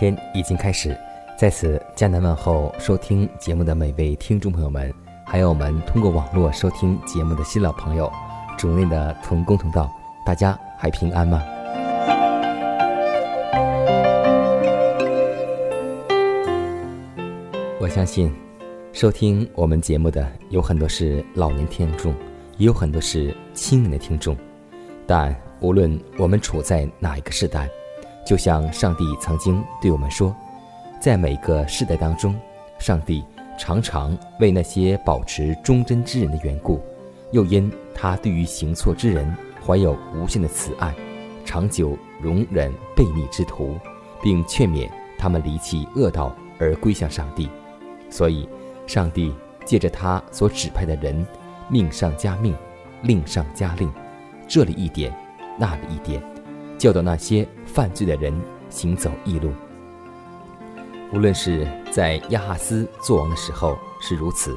天已经开始，在此加南问候收听节目的每位听众朋友们，还有我们通过网络收听节目的新老朋友，主内的同工同道，大家还平安吗？我相信，收听我们节目的有很多是老年听众，也有很多是青年的听众，但无论我们处在哪一个时代。就像上帝曾经对我们说，在每个世代当中，上帝常常为那些保持忠贞之人的缘故，又因他对于行错之人怀有无限的慈爱，长久容忍悖逆之徒，并劝勉他们离弃恶道而归向上帝。所以，上帝借着他所指派的人，命上加命，令上加令，这里一点，那里一点。教导那些犯罪的人行走异路。无论是在亚哈斯作王的时候是如此，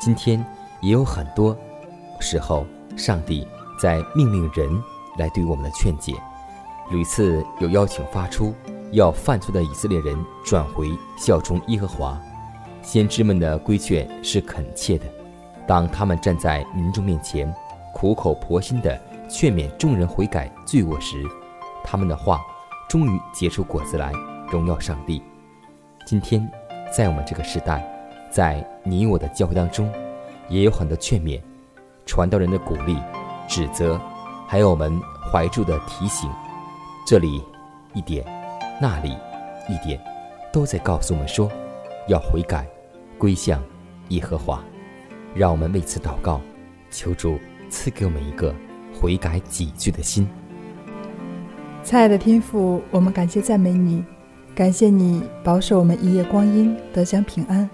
今天也有很多时候，上帝在命令人来对我们的劝解。屡次有邀请发出，要犯错的以色列人转回效忠耶和华。先知们的规劝是恳切的，当他们站在民众面前，苦口婆心地劝勉众人悔改罪恶时。他们的话终于结出果子来，荣耀上帝。今天，在我们这个时代，在你我的教会当中，也有很多劝勉、传道人的鼓励、指责，还有我们怀住的提醒。这里一点，那里一点，都在告诉我们说，要悔改，归向耶和华。让我们为此祷告，求主赐给我们一个悔改己罪的心。亲爱的天父，我们感谢赞美你，感谢你保守我们一夜光阴得享平安。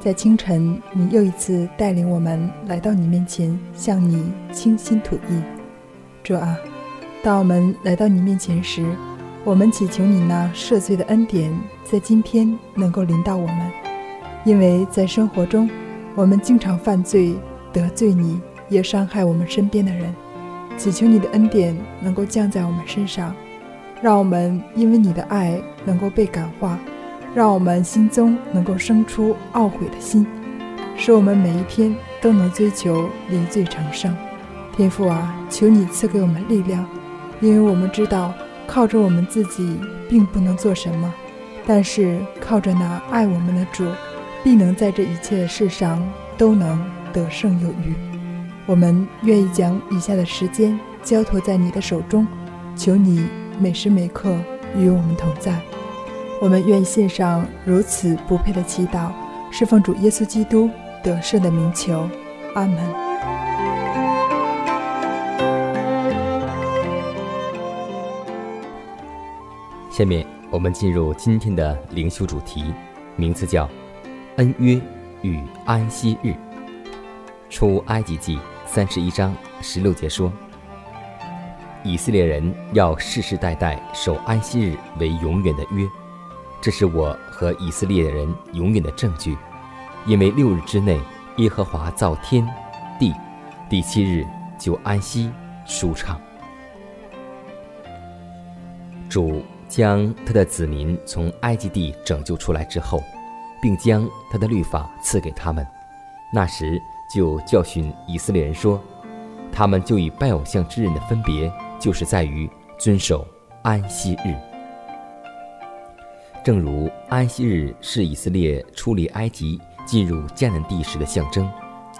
在清晨，你又一次带领我们来到你面前，向你倾心吐意。主啊，当我们来到你面前时，我们祈求你那赦罪的恩典在今天能够临到我们，因为在生活中，我们经常犯罪得罪你，也伤害我们身边的人。祈求你的恩典能够降在我们身上。让我们因为你的爱能够被感化，让我们心中能够生出懊悔的心，使我们每一天都能追求离罪成圣。天父啊，求你赐给我们力量，因为我们知道靠着我们自己并不能做什么，但是靠着那爱我们的主，必能在这一切的事上都能得胜有余。我们愿意将以下的时间交托在你的手中，求你。每时每刻与我们同在，我们愿意献上如此不配的祈祷，侍奉主耶稣基督得胜的名求，阿门。下面我们进入今天的灵修主题，名字叫“恩约与安息日”。出埃及记三十一章十六节说。以色列人要世世代代守安息日为永远的约，这是我和以色列人永远的证据。因为六日之内，耶和华造天地，第七日就安息舒畅。主将他的子民从埃及地拯救出来之后，并将他的律法赐给他们，那时就教训以色列人说：“他们就以拜偶像之人的分别，就是在于遵守安息日。正如安息日是以色列出离埃及、进入迦南地时的象征，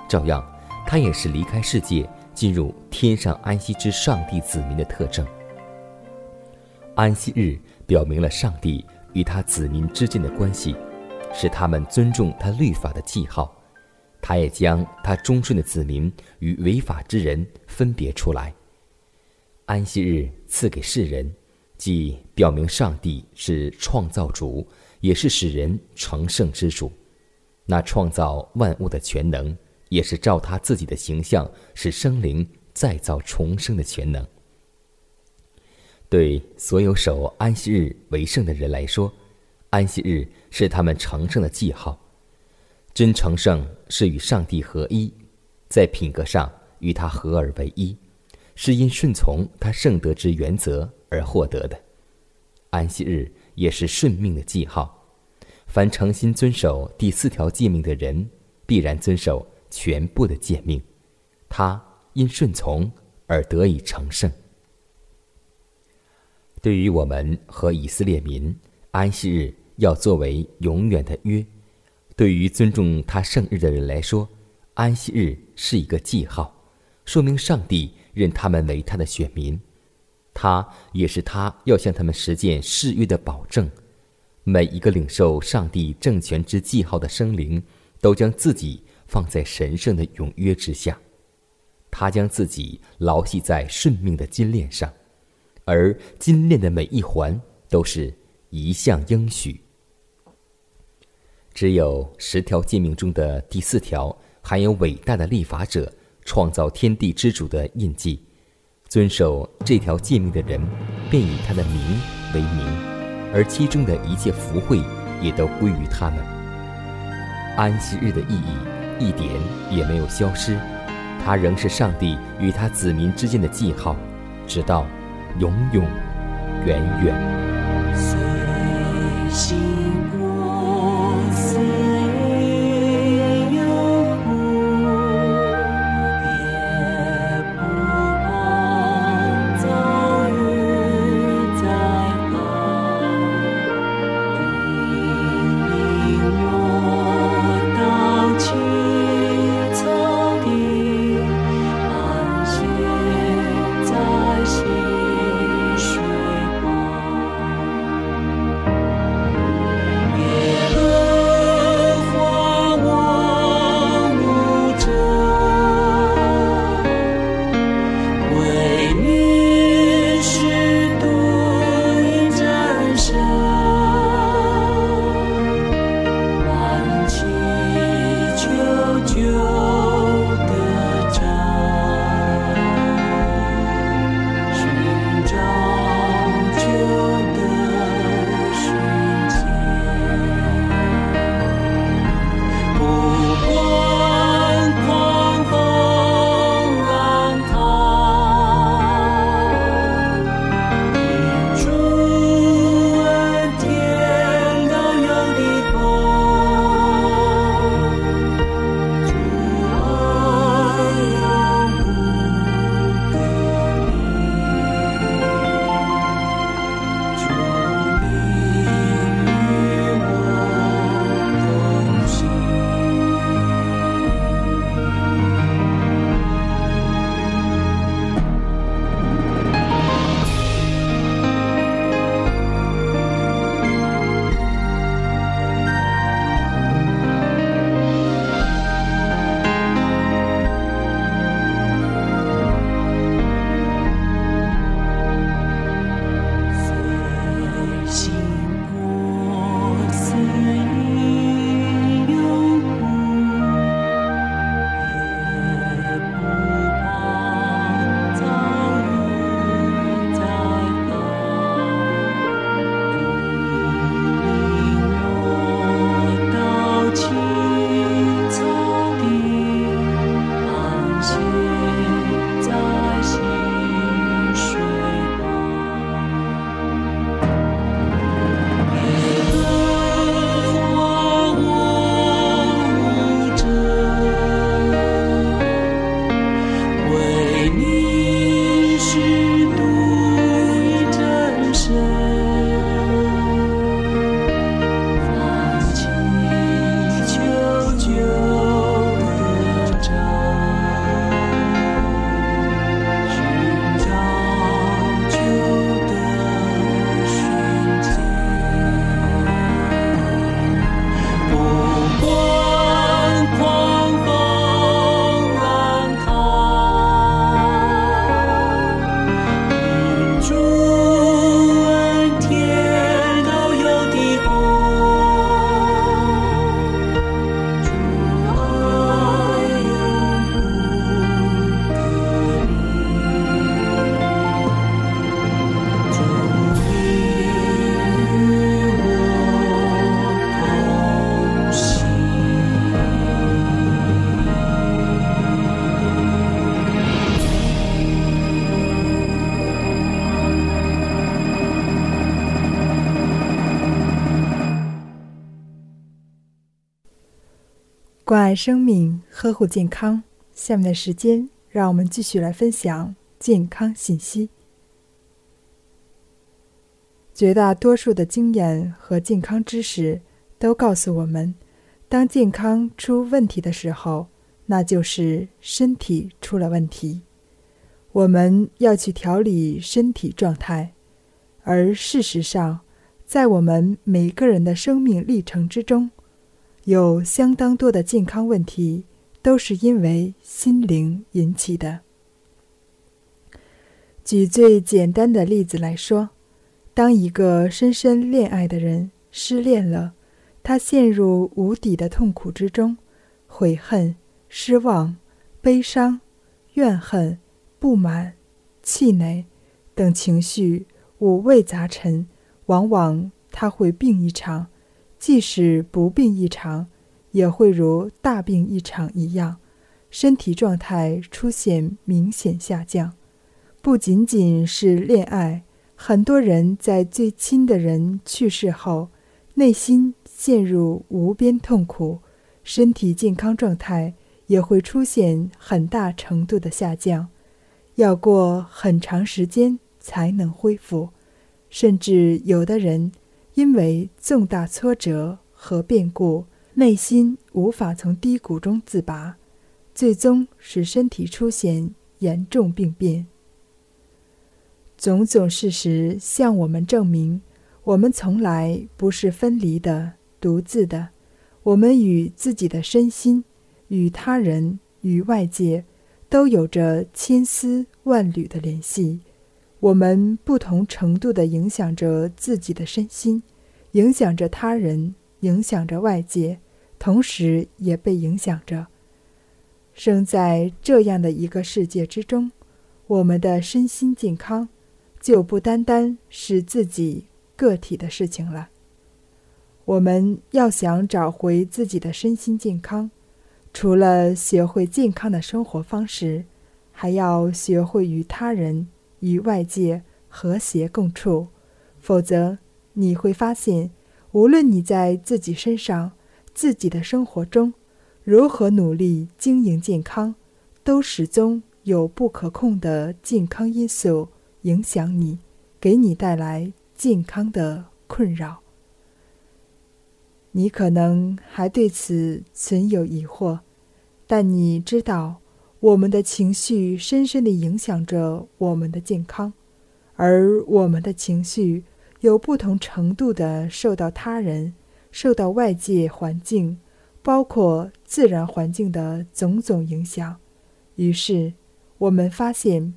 照样，它也是离开世界。”进入天上安息之上帝子民的特征。安息日表明了上帝与他子民之间的关系，是他们尊重他律法的记号。他也将他忠顺的子民与违法之人分别出来。安息日赐给世人，既表明上帝是创造主，也是使人成圣之主。那创造万物的全能。也是照他自己的形象，使生灵再造重生的全能。对所有守安息日为圣的人来说，安息日是他们成圣的记号。真成圣是与上帝合一，在品格上与他合而为一，是因顺从他圣德之原则而获得的。安息日也是顺命的记号。凡诚心遵守第四条诫命的人，必然遵守。全部的诫命，他因顺从而得以成圣。对于我们和以色列民，安息日要作为永远的约；对于尊重他圣日的人来说，安息日是一个记号，说明上帝认他们为他的选民。他也是他要向他们实践誓约的保证。每一个领受上帝政权之记号的生灵，都将自己。放在神圣的永约之下，他将自己牢系在顺命的金链上，而金链的每一环都是一项应许。只有十条诫命中的第四条含有伟大的立法者创造天地之主的印记，遵守这条诫命的人便以他的名为名，而其中的一切福惠也都归于他们。安息日的意义。一点也没有消失，它仍是上帝与他子民之间的记号，直到永永远远。关生命，呵护健康。下面的时间，让我们继续来分享健康信息。绝大多数的经验和健康知识都告诉我们，当健康出问题的时候，那就是身体出了问题。我们要去调理身体状态，而事实上，在我们每个人的生命历程之中，有相当多的健康问题都是因为心灵引起的。举最简单的例子来说，当一个深深恋爱的人失恋了，他陷入无底的痛苦之中，悔恨、失望、悲伤、怨恨、不满、气馁等情绪五味杂陈，往往他会病一场。即使不病一场，也会如大病一场一样，身体状态出现明显下降。不仅仅是恋爱，很多人在最亲的人去世后，内心陷入无边痛苦，身体健康状态也会出现很大程度的下降，要过很长时间才能恢复，甚至有的人。因为重大挫折和变故，内心无法从低谷中自拔，最终使身体出现严重病变。种种事实向我们证明，我们从来不是分离的、独自的。我们与自己的身心、与他人、与外界，都有着千丝万缕的联系。我们不同程度的影响着自己的身心，影响着他人，影响着外界，同时也被影响着。生在这样的一个世界之中，我们的身心健康就不单单是自己个体的事情了。我们要想找回自己的身心健康，除了学会健康的生活方式，还要学会与他人。与外界和谐共处，否则你会发现，无论你在自己身上、自己的生活中如何努力经营健康，都始终有不可控的健康因素影响你，给你带来健康的困扰。你可能还对此存有疑惑，但你知道。我们的情绪深深地影响着我们的健康，而我们的情绪有不同程度的受到他人、受到外界环境，包括自然环境的种种影响。于是，我们发现，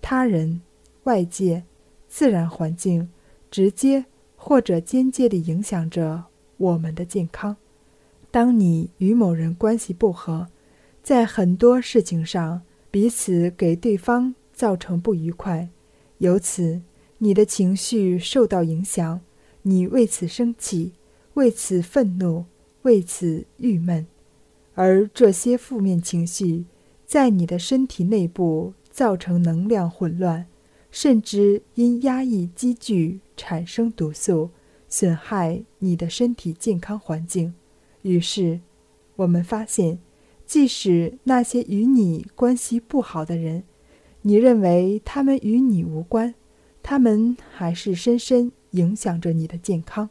他人、外界、自然环境直接或者间接地影响着我们的健康。当你与某人关系不和，在很多事情上，彼此给对方造成不愉快，由此你的情绪受到影响，你为此生气，为此愤怒，为此郁闷，而这些负面情绪在你的身体内部造成能量混乱，甚至因压抑积聚产生毒素，损害你的身体健康环境。于是，我们发现。即使那些与你关系不好的人，你认为他们与你无关，他们还是深深影响着你的健康。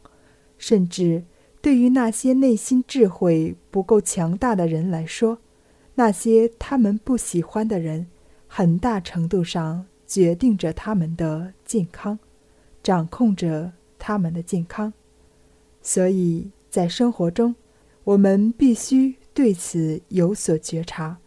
甚至对于那些内心智慧不够强大的人来说，那些他们不喜欢的人，很大程度上决定着他们的健康，掌控着他们的健康。所以在生活中，我们必须。对此有所觉察。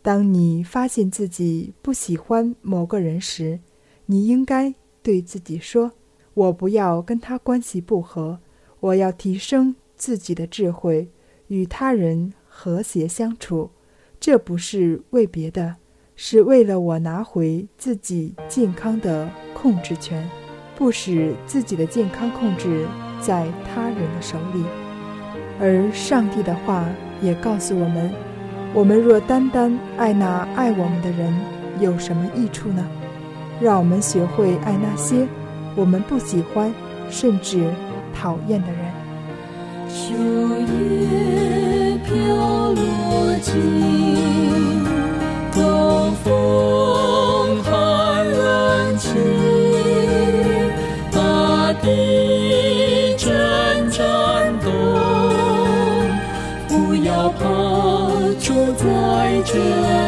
当你发现自己不喜欢某个人时，你应该对自己说：“我不要跟他关系不和，我要提升自己的智慧，与他人和谐相处。”这不是为别的，是为了我拿回自己健康的控制权，不使自己的健康控制在他人的手里。而上帝的话。也告诉我们：我们若单单爱那爱我们的人，有什么益处呢？让我们学会爱那些我们不喜欢甚至讨厌的人。秋叶飘落尽，东风去了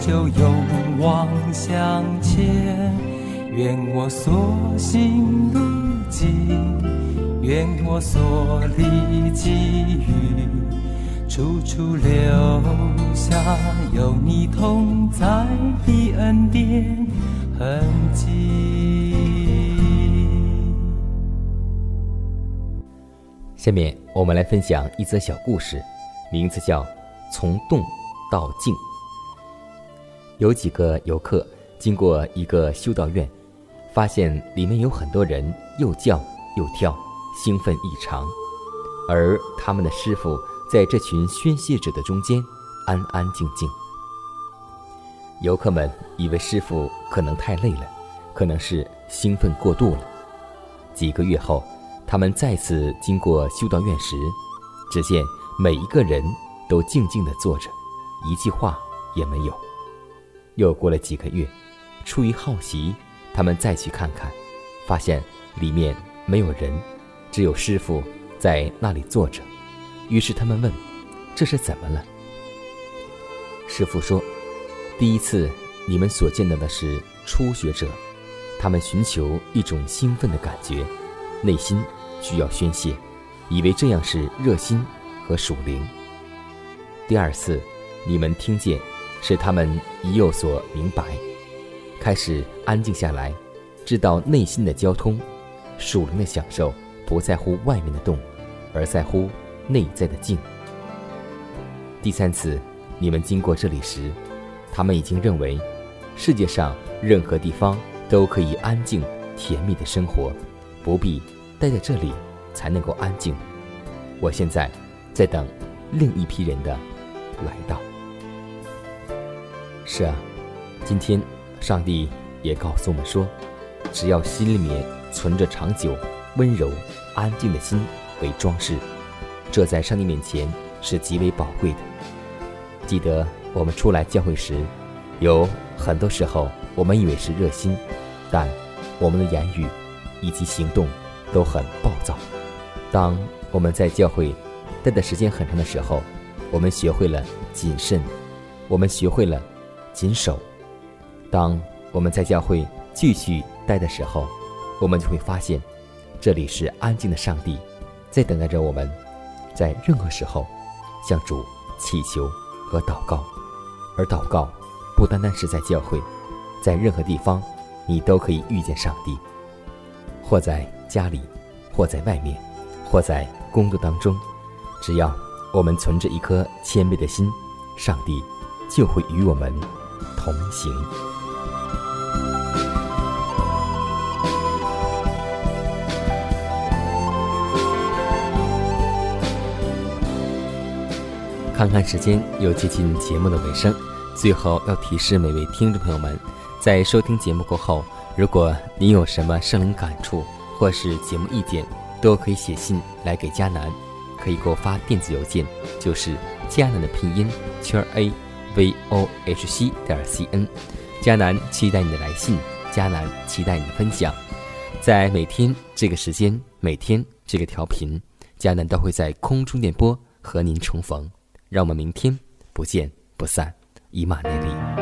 就勇往向前。愿我所行路径，愿我所历际遇，处处留下有你同在的恩典痕迹。下面我们来分享一则小故事，名字叫《从动到静》。有几个游客经过一个修道院，发现里面有很多人又叫又跳，兴奋异常，而他们的师傅在这群宣泄者的中间安安静静。游客们以为师傅可能太累了，可能是兴奋过度了。几个月后。他们再次经过修道院时，只见每一个人都静静地坐着，一句话也没有。又过了几个月，出于好奇，他们再去看看，发现里面没有人，只有师傅在那里坐着。于是他们问：“这是怎么了？”师傅说：“第一次你们所见到的是初学者，他们寻求一种兴奋的感觉，内心。”需要宣泄，以为这样是热心和属灵。第二次，你们听见，使他们已有所明白，开始安静下来，知道内心的交通，属灵的享受不在乎外面的动，而在乎内在的静。第三次，你们经过这里时，他们已经认为，世界上任何地方都可以安静甜蜜的生活，不必。待在这里才能够安静。我现在在等另一批人的来到。是啊，今天上帝也告诉我们说，只要心里面存着长久、温柔、安静的心为装饰，这在上帝面前是极为宝贵的。记得我们出来教会时，有很多时候我们以为是热心，但我们的言语以及行动。都很暴躁。当我们在教会待的时间很长的时候，我们学会了谨慎，我们学会了谨守。当我们在教会继续待的时候，我们就会发现，这里是安静的上帝，在等待着我们，在任何时候向主祈求和祷告。而祷告不单单是在教会，在任何地方，你都可以遇见上帝，或在。家里，或在外面，或在工作当中，只要我们存着一颗谦卑的心，上帝就会与我们同行。看看时间，又接近节目的尾声，最后要提示每位听众朋友们，在收听节目过后，如果你有什么生灵感触，或是节目意见，都可以写信来给佳楠，可以给我发电子邮件，就是佳楠的拼音圈 a v o h c 点 c n。迦南期待你的来信，迦南期待你的分享。在每天这个时间，每天这个调频，迦南都会在空中电波和您重逢。让我们明天不见不散，以马内利。